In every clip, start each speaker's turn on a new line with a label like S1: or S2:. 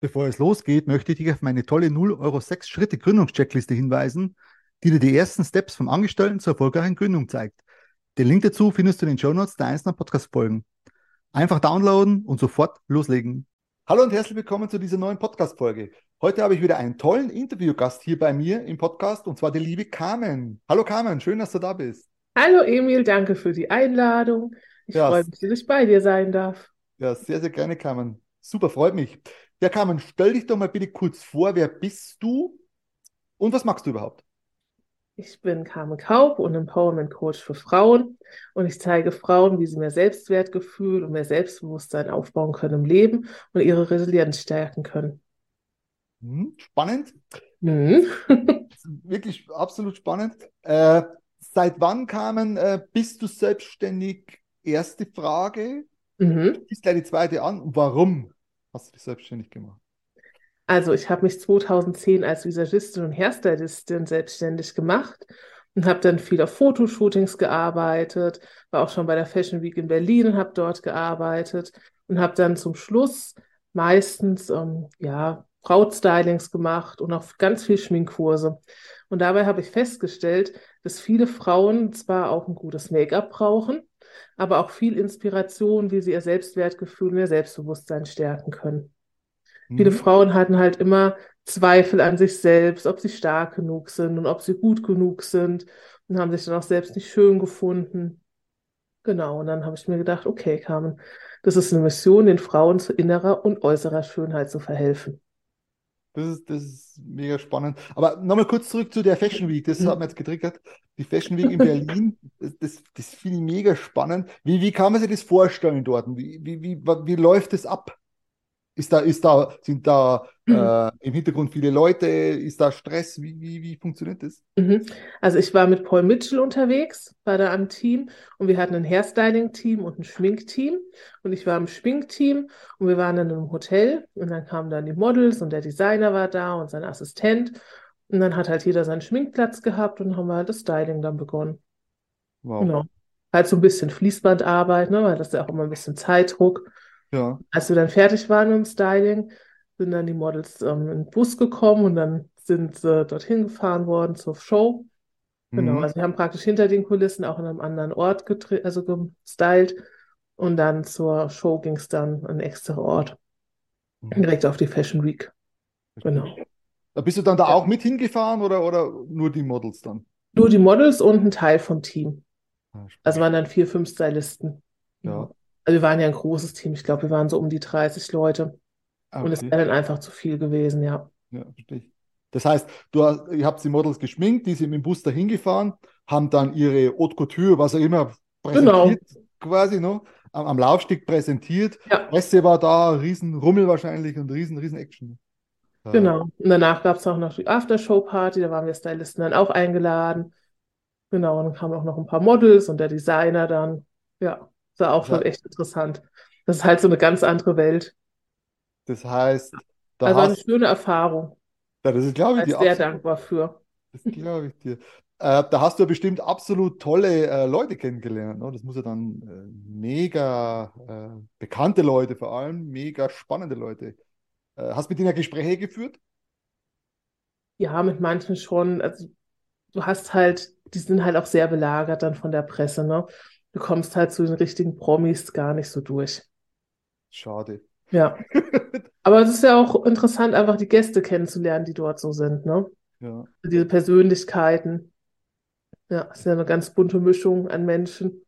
S1: Bevor es losgeht, möchte ich dich auf meine tolle 0 Euro 6 Schritte Gründungscheckliste hinweisen, die dir die ersten Steps vom Angestellten zur erfolgreichen Gründung zeigt. Den Link dazu findest du in den Show Notes der einzelnen Podcast-Folgen. Einfach downloaden und sofort loslegen. Hallo und herzlich willkommen zu dieser neuen Podcast-Folge. Heute habe ich wieder einen tollen Interviewgast hier bei mir im Podcast und zwar die liebe Carmen. Hallo Carmen, schön, dass du da bist.
S2: Hallo Emil, danke für die Einladung. Ich ja, freue mich, dass ich bei dir sein darf.
S1: Ja, sehr, sehr gerne, Carmen. Super, freut mich. Ja, Carmen, stell dich doch mal bitte kurz vor, wer bist du und was machst du überhaupt?
S2: Ich bin Carmen Kaub und Empowerment Coach für Frauen und ich zeige Frauen, wie sie mehr Selbstwertgefühl und mehr Selbstbewusstsein aufbauen können im Leben und ihre Resilienz stärken können.
S1: Hm, spannend. Mhm. Wirklich absolut spannend. Äh, seit wann, Carmen, äh, bist du selbstständig? Erste Frage. Mhm. Ist gleich die zweite an. Warum hast du dich selbstständig gemacht?
S2: Also ich habe mich 2010 als Visagistin und Hairstylistin selbstständig gemacht und habe dann viel auf Fotoshootings gearbeitet, war auch schon bei der Fashion Week in Berlin und habe dort gearbeitet und habe dann zum Schluss meistens ähm, ja Brautstylings gemacht und auch ganz viel Schminkkurse. Und dabei habe ich festgestellt, dass viele Frauen zwar auch ein gutes Make-up brauchen, aber auch viel Inspiration, wie sie ihr Selbstwertgefühl und ihr Selbstbewusstsein stärken können. Mhm. Viele Frauen hatten halt immer Zweifel an sich selbst, ob sie stark genug sind und ob sie gut genug sind und haben sich dann auch selbst nicht schön gefunden. Genau, und dann habe ich mir gedacht, okay, Carmen, das ist eine Mission, den Frauen zu innerer und äußerer Schönheit zu verhelfen.
S1: Das ist, das ist mega spannend. Aber nochmal kurz zurück zu der Fashion Week. Das hat mir jetzt getriggert. Die Fashion Week in Berlin, das, das, das finde ich mega spannend. Wie, wie kann man sich das vorstellen dort? Wie, wie, wie, wie läuft das ab? Ist da, ist da, sind da mhm. äh, im Hintergrund viele Leute? Ist da Stress? Wie, wie, wie funktioniert das?
S2: Mhm. Also ich war mit Paul Mitchell unterwegs, war da am Team und wir hatten ein Hairstyling-Team und ein Schminkteam und ich war im Schminkteam und wir waren dann im Hotel und dann kamen dann die Models und der Designer war da und sein Assistent und dann hat halt jeder seinen Schminkplatz gehabt und haben halt das Styling dann begonnen. Wow. Genau. Halt so ein bisschen Fließbandarbeit, ne, weil das ist ja auch immer ein bisschen Zeitdruck. Ja. Als wir dann fertig waren mit dem Styling, sind dann die Models ähm, in den Bus gekommen und dann sind sie dorthin gefahren worden zur Show. Genau, mhm. also wir haben praktisch hinter den Kulissen auch in einem anderen Ort also gestylt und dann zur Show ging es dann an einen extra Ort. Mhm. Direkt auf die Fashion Week.
S1: Genau. Da bist du dann da ja. auch mit hingefahren oder, oder nur die Models dann?
S2: Nur die Models und ein Teil vom Team. Ah, also waren dann vier, fünf Stylisten. Ja. Also wir waren ja ein großes Team. Ich glaube, wir waren so um die 30 Leute. Okay. Und es wäre dann einfach zu viel gewesen, ja.
S1: Ja, verstehe ich. Das heißt, du hast, ihr habt die Models geschminkt, die sind mit dem Bus dahin gefahren, haben dann ihre Haute Couture, was auch immer, präsentiert, genau. quasi, ne, am, am Laufsteg präsentiert. Ja. Presse war da, riesen Rummel wahrscheinlich und riesen, riesen Action.
S2: Genau. Und danach gab es auch noch die Aftershow-Party, da waren wir Stylisten dann auch eingeladen. Genau, und dann kamen auch noch ein paar Models und der Designer dann. Ja. Das war auch schon echt interessant. Das ist halt so eine ganz andere Welt.
S1: Das heißt,
S2: da also eine schöne Erfahrung.
S1: Ja, das ist, glaube ich,
S2: dir. sehr dankbar für.
S1: Das glaube ich dir. Äh, da hast du ja bestimmt absolut tolle äh, Leute kennengelernt. Ne? Das muss ja dann äh, mega äh, bekannte Leute vor allem, mega spannende Leute. Äh, hast du mit denen ja Gespräche geführt?
S2: Ja, mit manchen schon. Also du hast halt, die sind halt auch sehr belagert dann von der Presse, ne? Du kommst halt zu den richtigen Promis gar nicht so durch.
S1: Schade.
S2: Ja. Aber es ist ja auch interessant, einfach die Gäste kennenzulernen, die dort so sind, ne? Ja. Diese Persönlichkeiten. Ja, es ist ja eine ganz bunte Mischung an Menschen.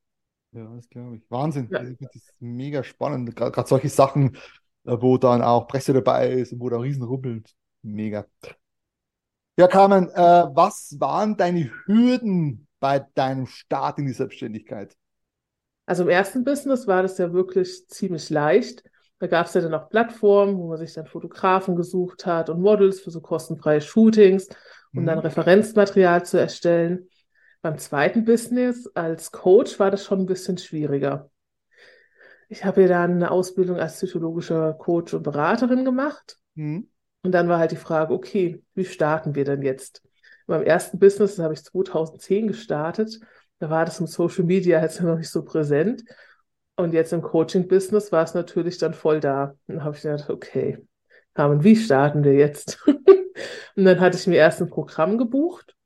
S1: Ja, das glaube ich. Wahnsinn. Ja. Das ist mega spannend. Gerade solche Sachen, äh, wo dann auch Presse dabei ist und wo da riesen rubbelt. Mega. Ja, Carmen, äh, was waren deine Hürden bei deinem Start in die Selbstständigkeit?
S2: Also im ersten Business war das ja wirklich ziemlich leicht. Da gab es ja dann auch Plattformen, wo man sich dann Fotografen gesucht hat und Models für so kostenfreie Shootings, um mhm. dann Referenzmaterial zu erstellen. Beim zweiten Business als Coach war das schon ein bisschen schwieriger. Ich habe ja dann eine Ausbildung als psychologischer Coach und Beraterin gemacht. Mhm. Und dann war halt die Frage, okay, wie starten wir denn jetzt? Beim ersten Business, das habe ich 2010 gestartet, da war das im Social Media jetzt noch nicht so präsent. Und jetzt im Coaching-Business war es natürlich dann voll da. Dann habe ich gedacht, okay, kamen, wie starten wir jetzt? und dann hatte ich mir erst ein Programm gebucht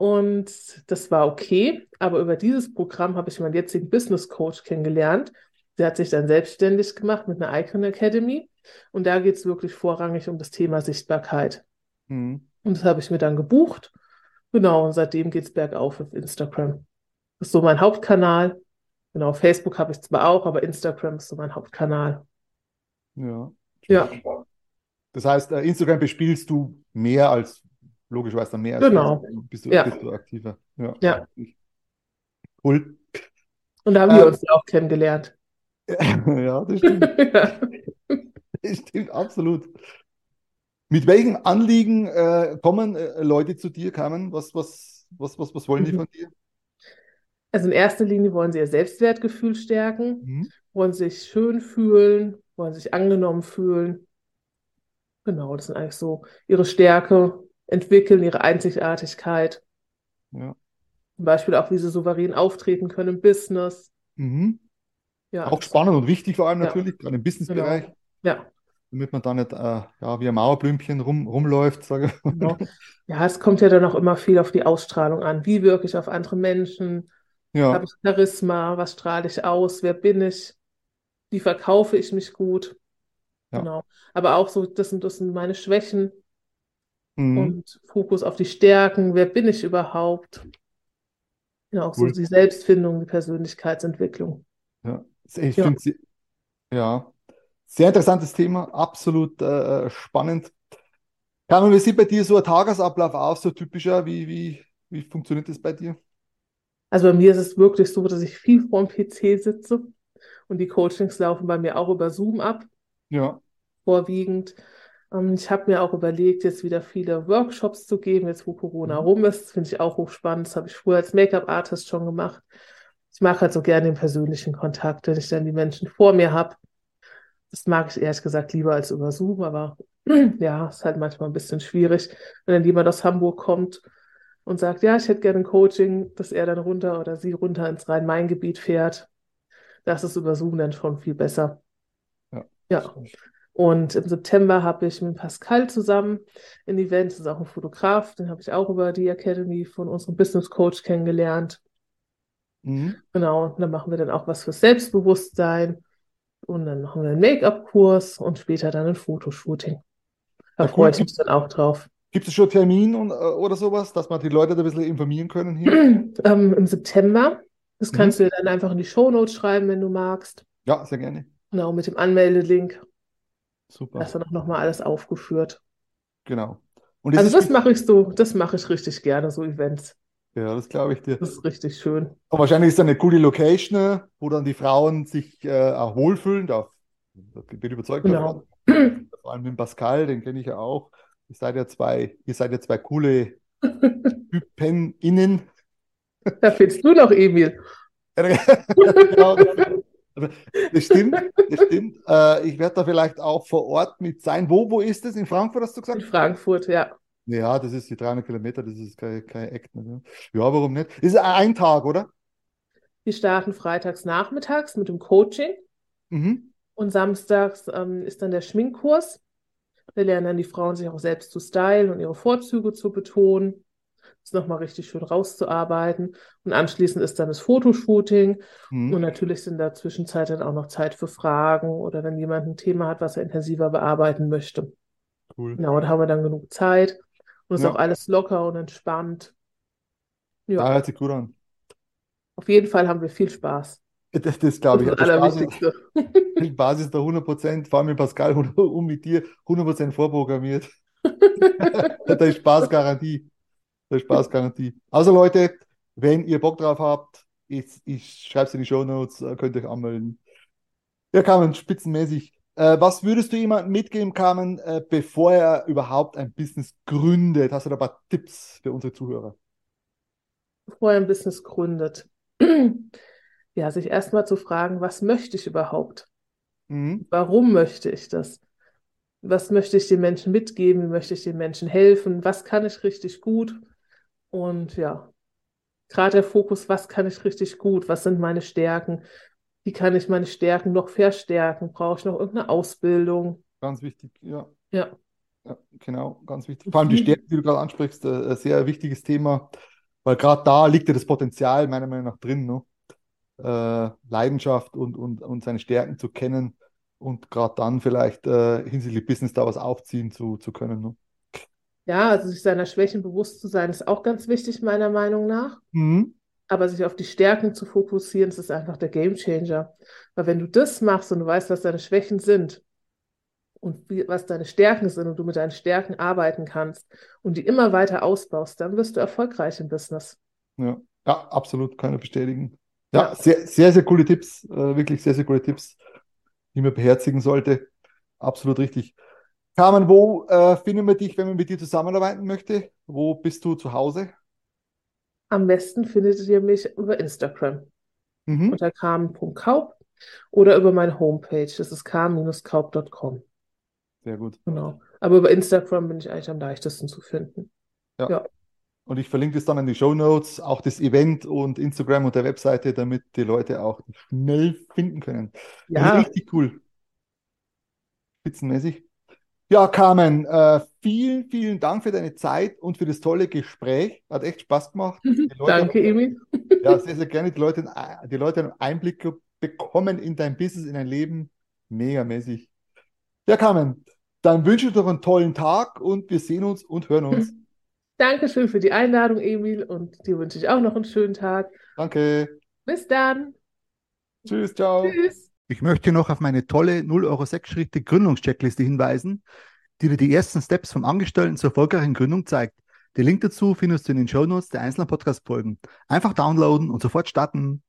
S2: und das war okay, aber über dieses Programm habe ich meinen jetzigen Business Coach kennengelernt. Der hat sich dann selbstständig gemacht mit einer Icon Academy und da geht es wirklich vorrangig um das Thema Sichtbarkeit. Mhm. Und das habe ich mir dann gebucht. Genau, und seitdem geht es bergauf auf Instagram. Das ist so mein Hauptkanal. Genau, Facebook habe ich zwar auch, aber Instagram ist so mein Hauptkanal.
S1: Ja. Ja. Das heißt, äh, Instagram bespielst du mehr als, logischerweise mehr als
S2: genau.
S1: Facebook. Bist du,
S2: ja.
S1: bist du aktiver.
S2: Ja. ja.
S1: Cool.
S2: Und da haben wir ähm, uns ja auch kennengelernt.
S1: ja, das stimmt. ja. Das stimmt, absolut. Mit welchem Anliegen äh, kommen äh, Leute zu dir, Carmen? Was, was, was, was, was wollen die mhm. von dir?
S2: Also in erster Linie wollen sie ihr Selbstwertgefühl stärken, mhm. wollen sich schön fühlen, wollen sich angenommen fühlen. Genau, das sind eigentlich so ihre Stärke, entwickeln ihre Einzigartigkeit. Ja. Zum Beispiel auch, wie sie souverän auftreten können im Business.
S1: Mhm. Ja, auch spannend und wichtig vor allem ja. natürlich, gerade im Businessbereich. Genau.
S2: Ja.
S1: Damit man da nicht äh, ja, wie ein Mauerblümchen rum, rumläuft. Sage.
S2: Genau. Ja, es kommt ja dann auch immer viel auf die Ausstrahlung an. Wie wirke ich auf andere Menschen? Ja. Habe ich Charisma? Was strahle ich aus? Wer bin ich? Wie verkaufe ich mich gut? Ja. Genau. Aber auch so, das sind, das sind meine Schwächen mhm. und Fokus auf die Stärken. Wer bin ich überhaupt? Ja, auch cool. so die Selbstfindung, die Persönlichkeitsentwicklung.
S1: Ja, ich ja. finde ja, sehr interessantes Thema, absolut äh, spannend. Carmen, wie sieht bei dir so ein Tagesablauf aus, so typischer? Wie, wie, wie funktioniert das bei dir?
S2: Also bei mir ist es wirklich so, dass ich viel vorm PC sitze und die Coachings laufen bei mir auch über Zoom ab.
S1: Ja.
S2: Vorwiegend. Ähm, ich habe mir auch überlegt, jetzt wieder viele Workshops zu geben, jetzt wo Corona mhm. rum ist. Das finde ich auch hochspannend. Das habe ich früher als Make-up-Artist schon gemacht. Ich mag halt so gerne den persönlichen Kontakt, wenn ich dann die Menschen vor mir habe. Das mag ich ehrlich gesagt lieber als über Zoom, aber ja, ist halt manchmal ein bisschen schwierig, wenn dann jemand aus Hamburg kommt und sagt, ja, ich hätte gerne ein Coaching, dass er dann runter oder sie runter ins Rhein-Main-Gebiet fährt. Das ist über Zoom dann schon viel besser.
S1: Ja.
S2: ja. Und im September habe ich mit Pascal zusammen ein Event, das ist auch ein Fotograf, den habe ich auch über die Academy von unserem Business Coach kennengelernt. Mhm. Genau, und dann machen wir dann auch was fürs Selbstbewusstsein. Und dann machen wir einen Make-up-Kurs und später dann ein Fotoshooting. Da ja, freue ich mich dann auch drauf.
S1: Gibt es schon Termin und, äh, oder sowas, dass man die Leute da ein bisschen informieren können hier?
S2: ähm, Im September. Das kannst mhm. du dann einfach in die Shownotes schreiben, wenn du magst.
S1: Ja, sehr gerne.
S2: Genau, mit dem Anmeldelink.
S1: Super.
S2: Da ist dann auch nochmal alles aufgeführt.
S1: Genau.
S2: also das mache ich so, das mache ich richtig gerne, so Events.
S1: Ja, das glaube ich dir.
S2: Das ist richtig schön.
S1: Und wahrscheinlich ist es eine coole Location, wo dann die Frauen sich äh, auch wohlfühlen. Da bin überzeugt
S2: genau.
S1: davon. Vor allem mit Pascal, den kenne ich ja auch. Ihr seid ja zwei, ihr seid ja zwei coole Typen innen.
S2: Da fehlst du noch, Emil.
S1: genau, das stimmt, das stimmt. Äh, ich werde da vielleicht auch vor Ort mit sein. Wo, wo ist es? In Frankfurt hast du gesagt?
S2: In Frankfurt, ja.
S1: Ja, das ist die 300 Kilometer, das ist kein, kein Act. Ne? Ja, warum nicht? Ist ein Tag, oder?
S2: Wir starten freitags nachmittags mit dem Coaching.
S1: Mhm.
S2: Und samstags ähm, ist dann der Schminkkurs. Wir lernen dann die Frauen, sich auch selbst zu stylen und ihre Vorzüge zu betonen. Das nochmal richtig schön rauszuarbeiten. Und anschließend ist dann das Fotoshooting. Mhm. Und natürlich sind da zwischenzeit dann auch noch Zeit für Fragen oder wenn jemand ein Thema hat, was er intensiver bearbeiten möchte.
S1: Cool.
S2: Genau, da haben wir dann genug Zeit. Und ist ja. auch alles locker und entspannt.
S1: Ja. Da hört sich gut an.
S2: Auf jeden Fall haben wir viel Spaß.
S1: Das, das glaube ich.
S2: Das, Allerwichtigste.
S1: Die Basis der 100%, vor allem mit Pascal und mit dir, 100% vorprogrammiert. da ist Spaßgarantie. Da ist Spaßgarantie. Also Leute, wenn ihr Bock drauf habt, ich, ich schreibe es in die Show Notes, äh, könnt ihr euch anmelden. Ja, kann man spitzenmäßig. Äh, was würdest du jemandem mitgeben, Carmen, äh, bevor er überhaupt ein Business gründet? Hast du da ein paar Tipps für unsere Zuhörer?
S2: Bevor er ein Business gründet. ja, sich erstmal zu fragen, was möchte ich überhaupt? Mhm. Warum möchte ich das? Was möchte ich den Menschen mitgeben? Wie möchte ich den Menschen helfen? Was kann ich richtig gut? Und ja, gerade der Fokus, was kann ich richtig gut? Was sind meine Stärken? Wie kann ich meine Stärken noch verstärken? Brauche ich noch irgendeine Ausbildung?
S1: Ganz wichtig, ja.
S2: Ja.
S1: Ja, genau, ganz wichtig. Vor allem die Stärken, die du gerade ansprichst, äh, ein sehr wichtiges Thema, weil gerade da liegt ja das Potenzial meiner Meinung nach drin, ne? Äh, Leidenschaft und, und, und seine Stärken zu kennen und gerade dann vielleicht äh, hinsichtlich Business da was aufziehen zu, zu können. Ne?
S2: Ja, also sich seiner Schwächen bewusst zu sein, ist auch ganz wichtig, meiner Meinung nach.
S1: Mhm.
S2: Aber sich auf die Stärken zu fokussieren, das ist einfach der Gamechanger. Weil wenn du das machst und du weißt, was deine Schwächen sind und wie, was deine Stärken sind und du mit deinen Stärken arbeiten kannst und die immer weiter ausbaust, dann wirst du erfolgreich im Business.
S1: Ja, ja absolut, kann ich bestätigen. Ja,
S2: Ja.
S1: sehr, sehr, sehr coole Tipps, äh, wirklich sehr, sehr coole Tipps, die man beherzigen sollte. Absolut richtig. Carmen, wo äh, finden wir dich, wenn man mit dir zusammenarbeiten möchte? Wo bist du zu Hause?
S2: Am besten findet ihr mich über Instagram
S1: Mhm.
S2: unter carmen.kaup oder über meine Homepage, das ist carmen-kaup.com.
S1: Sehr gut.
S2: Genau. Aber über Instagram bin ich eigentlich am leichtesten zu finden.
S1: Ja.
S2: Ja.
S1: Und ich verlinke das dann in die Show Notes, auch das Event und Instagram und der Webseite, damit die Leute auch schnell finden können.
S2: Ja,
S1: Richtig cool. Spitzenmäßig. Ja, Carmen, äh, vielen, vielen Dank für deine Zeit und für das tolle Gespräch. Hat echt Spaß gemacht.
S2: Danke, Emil.
S1: Ja, sehr, sehr gerne. Die Leute, die Leute einen Einblick bekommen in dein Business, in dein Leben. Megamäßig. Ja, Carmen, dann wünsche ich dir noch einen tollen Tag und wir sehen uns und hören uns.
S2: Dankeschön für die Einladung, Emil, und dir wünsche ich auch noch einen schönen Tag.
S1: Danke.
S2: Bis dann.
S1: Tschüss, ciao.
S2: Tschüss.
S1: Ich möchte noch auf meine tolle 0 Euro 6 Schritte Gründungscheckliste hinweisen, die dir die ersten Steps vom Angestellten zur erfolgreichen Gründung zeigt. Den Link dazu findest du in den Shownotes der einzelnen Podcast-Folgen. Einfach downloaden und sofort starten.